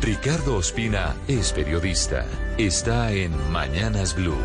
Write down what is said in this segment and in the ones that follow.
Ricardo Ospina es periodista. Está en Mañanas Blue.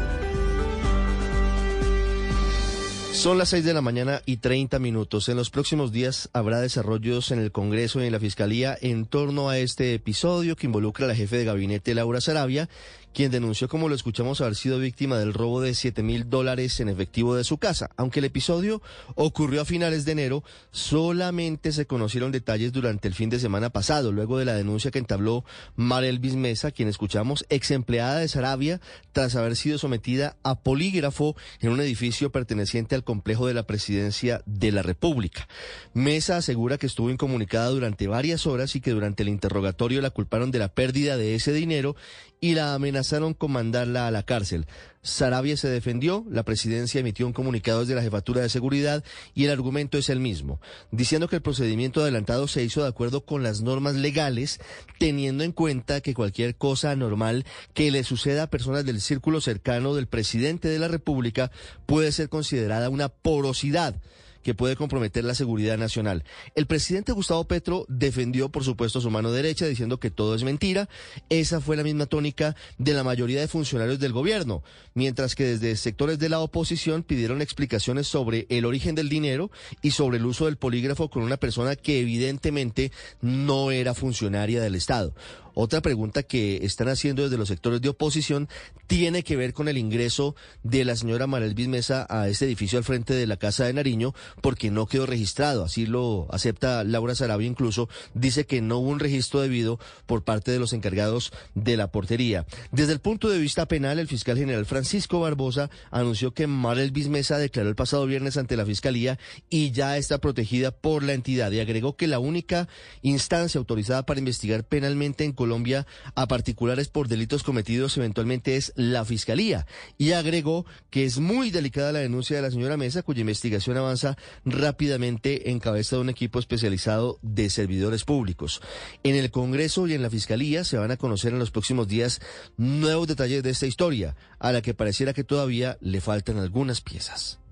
Son las 6 de la mañana y 30 minutos. En los próximos días habrá desarrollos en el Congreso y en la Fiscalía en torno a este episodio que involucra a la jefe de gabinete Laura Sarabia quien denunció, como lo escuchamos, haber sido víctima del robo de 7 mil dólares en efectivo de su casa. Aunque el episodio ocurrió a finales de enero, solamente se conocieron detalles durante el fin de semana pasado, luego de la denuncia que entabló Marel Mesa, quien escuchamos, ex empleada de Sarabia, tras haber sido sometida a polígrafo en un edificio perteneciente al complejo de la presidencia de la República. Mesa asegura que estuvo incomunicada durante varias horas y que durante el interrogatorio la culparon de la pérdida de ese dinero y la amenazaron con mandarla a la cárcel. Sarabia se defendió, la presidencia emitió un comunicado desde la jefatura de seguridad y el argumento es el mismo, diciendo que el procedimiento adelantado se hizo de acuerdo con las normas legales, teniendo en cuenta que cualquier cosa anormal que le suceda a personas del círculo cercano del presidente de la República puede ser considerada una porosidad que puede comprometer la seguridad nacional. El presidente Gustavo Petro defendió, por supuesto, su mano derecha, diciendo que todo es mentira. Esa fue la misma tónica de la mayoría de funcionarios del gobierno, mientras que desde sectores de la oposición pidieron explicaciones sobre el origen del dinero y sobre el uso del polígrafo con una persona que evidentemente no era funcionaria del Estado. Otra pregunta que están haciendo desde los sectores de oposición tiene que ver con el ingreso de la señora Marel Bismesa a este edificio al frente de la Casa de Nariño porque no quedó registrado. Así lo acepta Laura Sarabia incluso. Dice que no hubo un registro debido por parte de los encargados de la portería. Desde el punto de vista penal, el fiscal general Francisco Barbosa anunció que Marel Bismesa declaró el pasado viernes ante la fiscalía y ya está protegida por la entidad y agregó que la única instancia autorizada para investigar penalmente en Colombia a particulares por delitos cometidos eventualmente es la Fiscalía. Y agregó que es muy delicada la denuncia de la señora Mesa, cuya investigación avanza rápidamente en cabeza de un equipo especializado de servidores públicos. En el Congreso y en la Fiscalía se van a conocer en los próximos días nuevos detalles de esta historia, a la que pareciera que todavía le faltan algunas piezas.